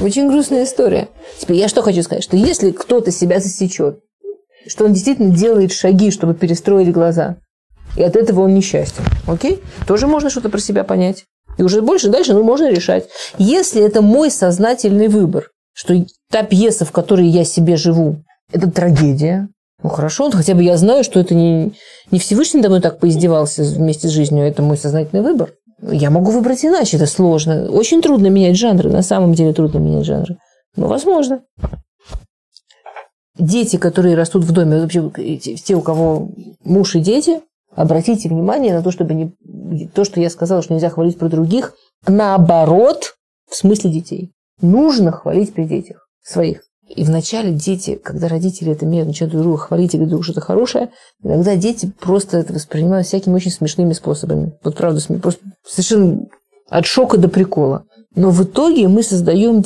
Очень грустная история. Теперь я что хочу сказать, что если кто-то себя засечет, что он действительно делает шаги, чтобы перестроить глаза, и от этого он несчастен, окей? Тоже можно что-то про себя понять. И уже больше дальше, ну, можно решать. Если это мой сознательный выбор, что та пьеса, в которой я себе живу, это трагедия, ну, хорошо, ну, хотя бы я знаю, что это не, не Всевышний надо мной так поиздевался вместе с жизнью, это мой сознательный выбор. Я могу выбрать иначе, это сложно. Очень трудно менять жанры, на самом деле трудно менять жанры. Но возможно. Дети, которые растут в доме, вообще те, у кого муж и дети, обратите внимание на то, чтобы не, то, что я сказала, что нельзя хвалить про других, наоборот, в смысле детей. Нужно хвалить при детях своих. И вначале дети, когда родители это имеют, начинают друг друга хвалить и друг что-то хорошее, иногда дети просто это воспринимают всякими очень смешными способами. Вот правда, просто совершенно от шока до прикола. Но в итоге мы создаем...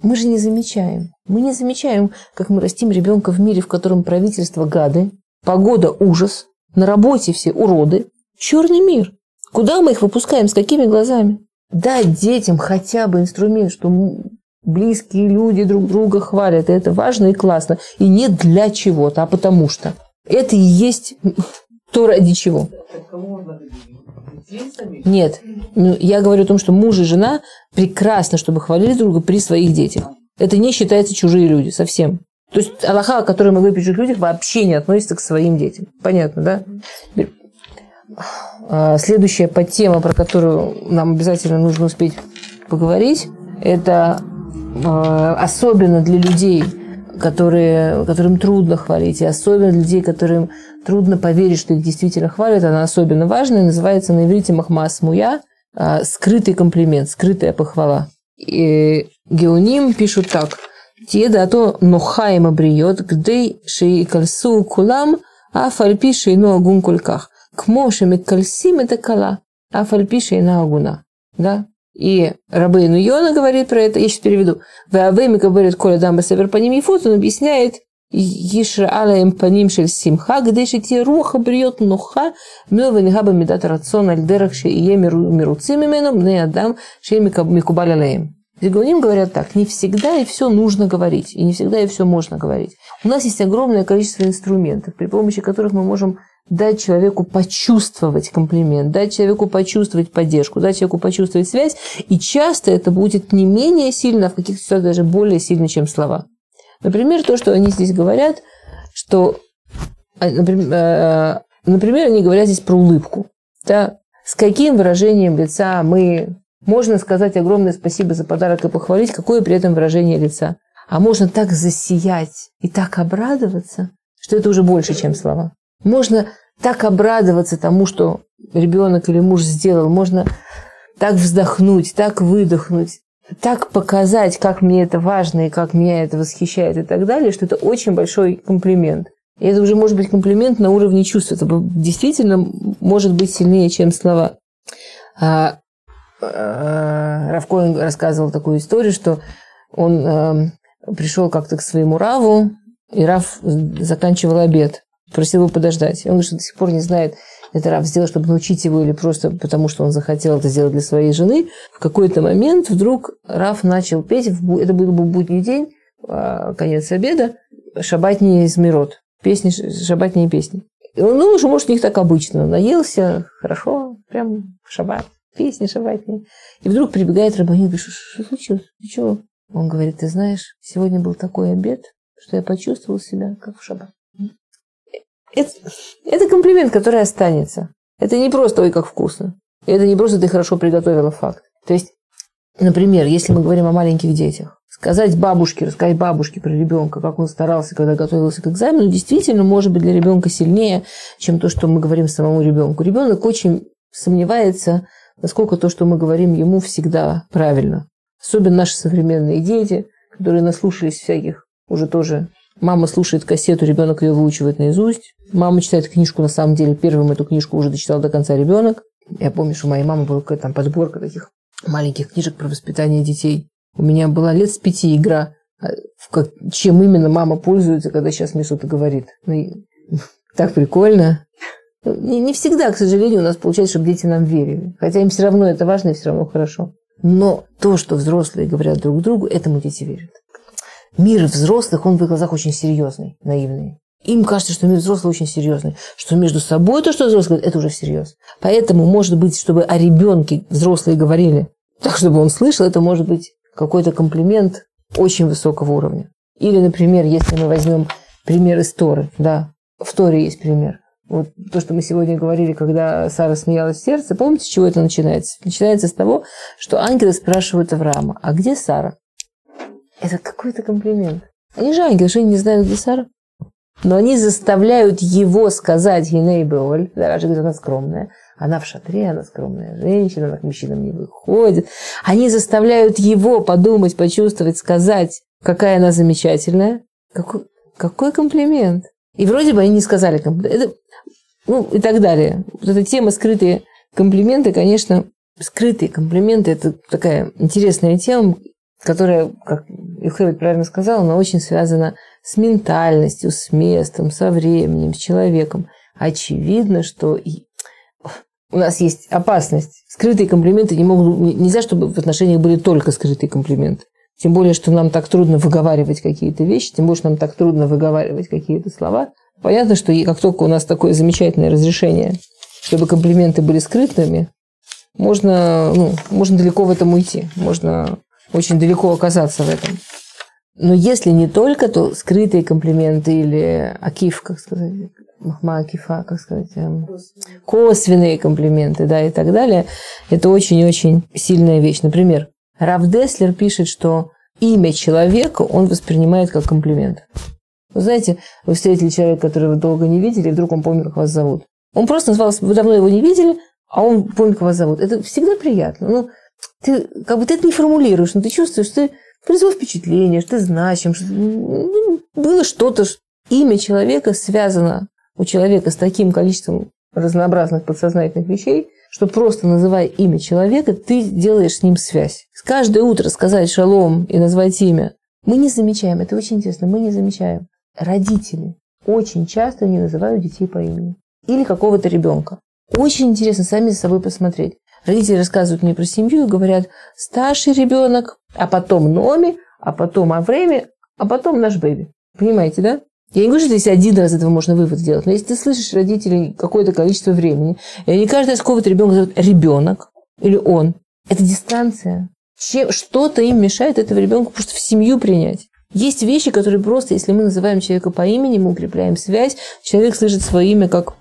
Мы же не замечаем. Мы не замечаем, как мы растим ребенка в мире, в котором правительство гады, погода ужас, на работе все уроды. Черный мир. Куда мы их выпускаем? С какими глазами? Дать детям хотя бы инструмент, что близкие люди друг друга хвалят. И это важно и классно. И не для чего-то, а потому что. Это и есть то, ради чего. Нет. Ну, я говорю о том, что муж и жена прекрасно, чтобы хвалили друг друга при своих детях. Это не считается чужие люди совсем. То есть Аллаха, о которой мы при чужих людях, вообще не относится к своим детям. Понятно, да? А, Следующая подтема, про которую нам обязательно нужно успеть поговорить, это а, особенно для людей, которые, которым трудно хвалить, и особенно для людей, которым трудно поверить, что их действительно хвалят, она особенно важная, называется на иврите махмас муя, а, скрытый комплимент, скрытая похвала. И Геоним пишут так. Тиеда то нохаем обриет, гдей шей кальсу кулам, а фальпи шейну агун кульках. К мошем и кальсим это кала, а фальпи шейна агуна. Да? И Рабейну Йона говорит про это, я сейчас переведу. Веавейми говорит, Коля дамба север по ним ефот, он объясняет, Ешра алаем паним шель симха, где шити руха бриет нуха, мил венегаба медат рацион альдерах ше ие мируцим именом, не адам ше микубаль алеем. Зигуним говорят так, не всегда и все нужно говорить, и не всегда и все можно говорить. У нас есть огромное количество инструментов, при помощи которых мы можем дать человеку почувствовать комплимент, дать человеку почувствовать поддержку, дать человеку почувствовать связь, и часто это будет не менее сильно, а в каких-то ситуациях даже более сильно, чем слова. Например, то, что они здесь говорят, что, а, э, например, они говорят здесь про улыбку. Да? С каким выражением лица мы... Можно сказать огромное спасибо за подарок и похвалить, какое при этом выражение лица. А можно так засиять и так обрадоваться, что это уже больше, чем слова. Можно так обрадоваться тому, что ребенок или муж сделал. Можно так вздохнуть, так выдохнуть. так показать, как мне это важно и как меня это восхищает и так далее, что это очень большой комплимент. И это уже может быть комплимент на уровне чувств. Это действительно может быть сильнее, чем слова. А, Равкоин рассказывал такую историю, что он а, пришел как-то к своему Раву, и Рав заканчивал обед, просил его подождать. И он говорит, что до сих пор не знает, это Рав сделал, чтобы научить его, или просто потому, что он захотел это сделать для своей жены. В какой-то момент вдруг Рав начал петь, это был бы будний день, а, конец обеда, шабатни из Мирот, песни, шабатние песни. И он думал, что, может, у них так обычно. Наелся, хорошо, прям шаббат, песни шабатные. И вдруг прибегает Рабанит, говорит, что случилось? Ты чего? Он говорит, ты знаешь, сегодня был такой обед, что я почувствовал себя как в шаббат. Это, это комплимент, который останется. Это не просто «ой, как вкусно». Это не просто «ты хорошо приготовила факт». То есть, например, если мы говорим о маленьких детях, сказать бабушке, рассказать бабушке про ребенка, как он старался, когда готовился к экзамену, действительно может быть для ребенка сильнее, чем то, что мы говорим самому ребенку. Ребенок очень сомневается, насколько то, что мы говорим ему, всегда правильно. Особенно наши современные дети, которые наслушались всяких уже тоже Мама слушает кассету, ребенок ее выучивает наизусть. Мама читает книжку, на самом деле, первым эту книжку уже дочитал до конца ребенок. Я помню, что у моей мамы была какая-то там подборка таких маленьких книжек про воспитание детей. У меня была лет с пяти игра, а, как, чем именно мама пользуется, когда сейчас мне что-то говорит. Ну, [LAUGHS] так прикольно. Не, не всегда, к сожалению, у нас получается, чтобы дети нам верили. Хотя им все равно это важно и все равно хорошо. Но то, что взрослые говорят друг другу, этому дети верят мир взрослых, он в их глазах очень серьезный, наивный. Им кажется, что мир взрослых очень серьезный, что между собой то, что взрослые это уже всерьез. Поэтому, может быть, чтобы о ребенке взрослые говорили, так, чтобы он слышал, это может быть какой-то комплимент очень высокого уровня. Или, например, если мы возьмем пример из Торы, да, в Торе есть пример. Вот то, что мы сегодня говорили, когда Сара смеялась в сердце, помните, с чего это начинается? Начинается с того, что ангелы спрашивают Авраама, а где Сара? Это какой-то комплимент. Они же ангелы, что они не знают, где Сара? Но они заставляют его сказать Еней Беоль. Даже говорит, она скромная. Она в шатре, она скромная женщина, она к мужчинам не выходит. Они заставляют его подумать, почувствовать, сказать, какая она замечательная. Какой, какой комплимент. И вроде бы они не сказали комплимент. Ну, и так далее. Вот эта тема скрытые комплименты, конечно, скрытые комплименты – это такая интересная тема, которая, как Юхевит правильно сказал, она очень связана с ментальностью, с местом, со временем, с человеком. Очевидно, что и у нас есть опасность. Скрытые комплименты не могут... Нельзя, чтобы в отношениях были только скрытые комплименты. Тем более, что нам так трудно выговаривать какие-то вещи, тем более, что нам так трудно выговаривать какие-то слова. Понятно, что как только у нас такое замечательное разрешение, чтобы комплименты были скрытыми, можно, ну, можно далеко в этом уйти. Можно очень далеко оказаться в этом. Но если не только, то скрытые комплименты или акиф, как сказать, махма акифа, как сказать, эм, косвенные комплименты, да, и так далее, это очень-очень сильная вещь. Например, Раф Деслер пишет, что имя человека он воспринимает как комплимент. Вы знаете, вы встретили человека, которого вы долго не видели, и вдруг он помнит, как вас зовут. Он просто назвал, вы давно его не видели, а он помнит, как вас зовут. Это всегда приятно. Ну, ты как бы ты это не формулируешь, но ты чувствуешь, что ты произвел впечатление, что ты значим, что ну, было что-то, имя человека связано у человека с таким количеством разнообразных подсознательных вещей, что просто называя имя человека, ты делаешь с ним связь. Каждое утро сказать шалом и назвать имя. Мы не замечаем, это очень интересно, мы не замечаем. Родители очень часто не называют детей по имени. Или какого-то ребенка. Очень интересно сами за собой посмотреть. Родители рассказывают мне про семью и говорят, старший ребенок, а потом Номи, а потом Авреми, а потом наш бэби. Понимаете, да? Я не говорю, что если один раз этого можно вывод сделать, но если ты слышишь родителей какое-то количество времени, и не каждый раз какого-то ребенка зовут ребенок или он, это дистанция. Чем, что-то им мешает этого ребенка просто в семью принять. Есть вещи, которые просто, если мы называем человека по имени, мы укрепляем связь, человек слышит свое имя как,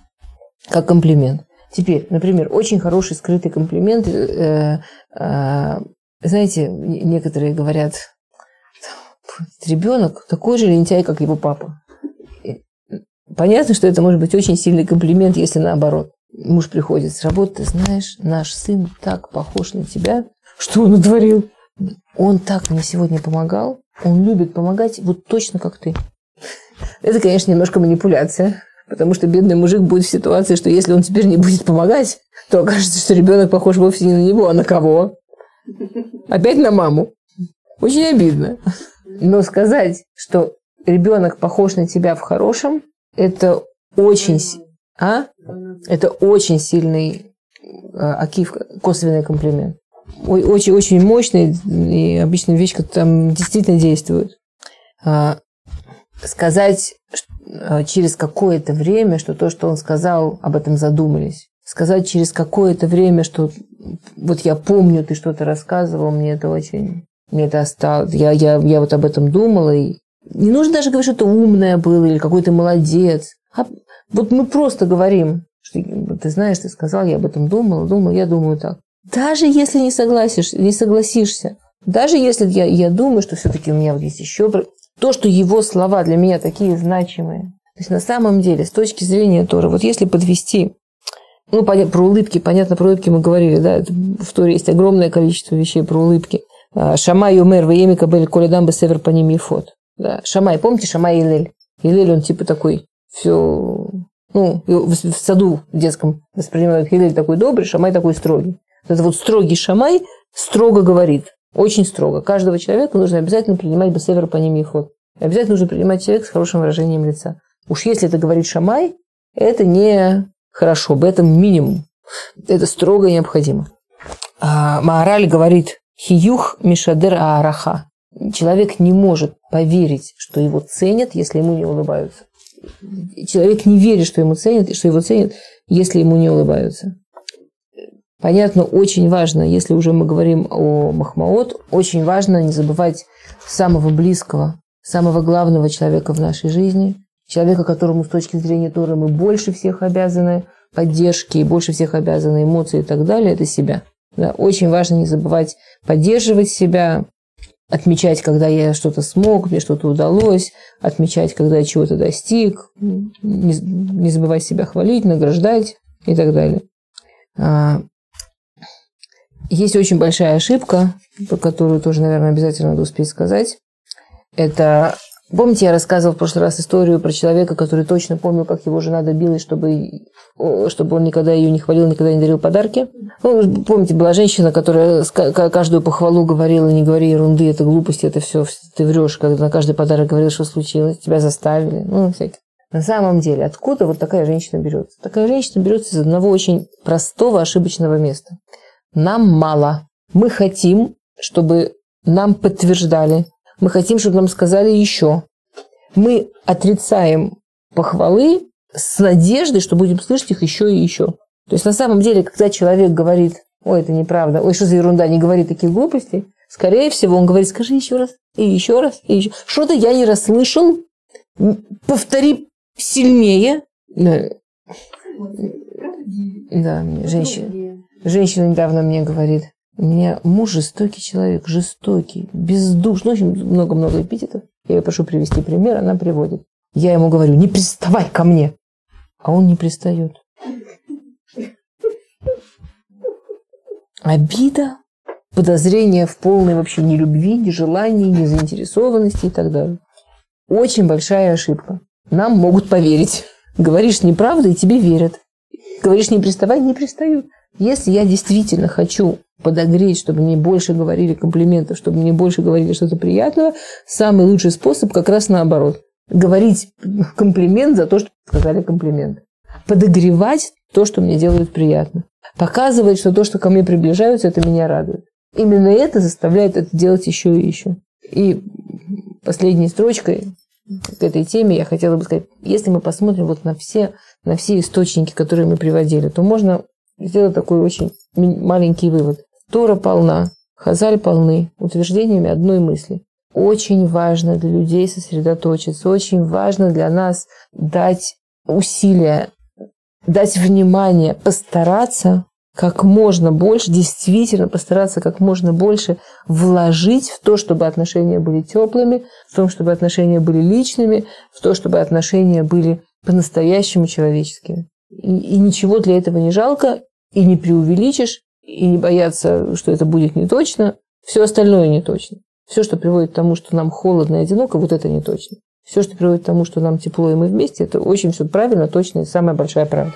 как комплимент. Теперь, например, очень хороший скрытый комплимент. Э, э, знаете, некоторые говорят, ребенок такой же лентяй, как его папа. Понятно, что это может быть очень сильный комплимент, если наоборот. Муж приходит с работы, знаешь, наш сын так похож на тебя, что он утворил. Он так мне сегодня помогал, он любит помогать вот точно как ты. Это, конечно, немножко манипуляция, потому что бедный мужик будет в ситуации, что если он теперь не будет помогать, то окажется, что ребенок похож вовсе не на него, а на кого? Опять на маму. Очень обидно. Но сказать, что ребенок похож на тебя в хорошем, это очень, а? Это очень сильный а, акив, косвенный комплимент. Очень-очень мощный, и обычно вещь, которая там действительно действует. А, сказать а, через какое-то время, что то, что он сказал, об этом задумались. Сказать через какое-то время, что вот я помню, ты что-то рассказывал, мне это очень... Мне это осталось. Я, я, я вот об этом думала. И не нужно даже говорить, что ты умная была или какой то молодец. А вот мы просто говорим, что ты знаешь, ты сказал, я об этом думала, думала, я думаю так. Даже если не согласишься, не согласишься, даже если я, я думаю, что все-таки у меня вот есть еще то, что его слова для меня такие значимые. То есть на самом деле, с точки зрения Тора, вот если подвести, ну, про улыбки, понятно, про улыбки мы говорили, да, в Торе есть огромное количество вещей про улыбки. А, Шамай умер, Ваеми Кабель, Коледам Бесевер по ним и фот. Да. Шамай, помните Шамай Илель? Илель, он типа такой, все, ну, в саду в детском воспринимают Илель такой добрый, Шамай такой строгий. Это вот строгий Шамай строго говорит, очень строго. Каждого человека нужно обязательно принимать бесевер по ним и ход. Обязательно нужно принимать человека с хорошим выражением лица. Уж если это говорит Шамай, это не хорошо, в этом минимум. Это строго необходимо. А, Маораль говорит, хиюх мишадер аараха. Человек не может поверить, что его ценят, если ему не улыбаются. Человек не верит, что ему ценят, что его ценят, если ему не улыбаются. Понятно, очень важно, если уже мы говорим о Махмаот, очень важно не забывать самого близкого, самого главного человека в нашей жизни, человека, которому с точки зрения Торы мы больше всех обязаны поддержки, и больше всех обязаны эмоции и так далее, это себя. Да, очень важно не забывать поддерживать себя, отмечать, когда я что-то смог, мне что-то удалось, отмечать, когда я чего-то достиг, не, забывать себя хвалить, награждать и так далее. А, есть очень большая ошибка, по которую тоже, наверное, обязательно надо успеть сказать. Это Помните, я рассказывал в прошлый раз историю про человека, который точно помнил, как его жена добилась, чтобы, чтобы он никогда ее не хвалил, никогда не дарил подарки? Ну, помните, была женщина, которая каждую похвалу говорила, не говори ерунды, это глупости, это все, ты врешь, когда на каждый подарок говорил, что случилось, тебя заставили, ну, всякие. На самом деле, откуда вот такая женщина берется? Такая женщина берется из одного очень простого ошибочного места. Нам мало. Мы хотим, чтобы нам подтверждали. Мы хотим, чтобы нам сказали еще. Мы отрицаем похвалы с надеждой, что будем слышать их еще и еще. То есть на самом деле, когда человек говорит, ой, это неправда, ой, что за ерунда, не говорит таких глупостей, скорее всего, он говорит, скажи еще раз, и еще раз, и еще. Что-то я не расслышал, повтори сильнее. Да, женщина, женщина недавно мне говорит, меня муж жестокий человек, жестокий, бездушный, очень много-много эпитетов. Я ее прошу привести пример, она приводит. Я ему говорю, не приставай ко мне. А он не пристает. Обида, подозрение в полной вообще ни любви, ни желании, ни заинтересованности и так далее. Очень большая ошибка. Нам могут поверить. Говоришь неправду, и тебе верят. Говоришь не приставай, не пристают. Если я действительно хочу подогреть, чтобы мне больше говорили комплиментов, чтобы мне больше говорили что-то приятного, самый лучший способ как раз наоборот. Говорить комплимент за то, что сказали комплимент. Подогревать то, что мне делают приятно. Показывать, что то, что ко мне приближаются, это меня радует. Именно это заставляет это делать еще и еще. И последней строчкой к этой теме я хотела бы сказать, если мы посмотрим вот на все, на все источники, которые мы приводили, то можно сделать такой очень маленький вывод. Тора полна, Хазаль полны утверждениями одной мысли. Очень важно для людей сосредоточиться, очень важно для нас дать усилия, дать внимание, постараться как можно больше, действительно постараться как можно больше вложить в то, чтобы отношения были теплыми, в том, чтобы отношения были личными, в то, чтобы отношения были по-настоящему человеческими. И, и ничего для этого не жалко, и не преувеличишь, и не бояться, что это будет не точно, Все остальное не точно. Все, что приводит к тому, что нам холодно и одиноко, вот это не точно. Все, что приводит к тому, что нам тепло и мы вместе, это очень все правильно, точно и самая большая правда.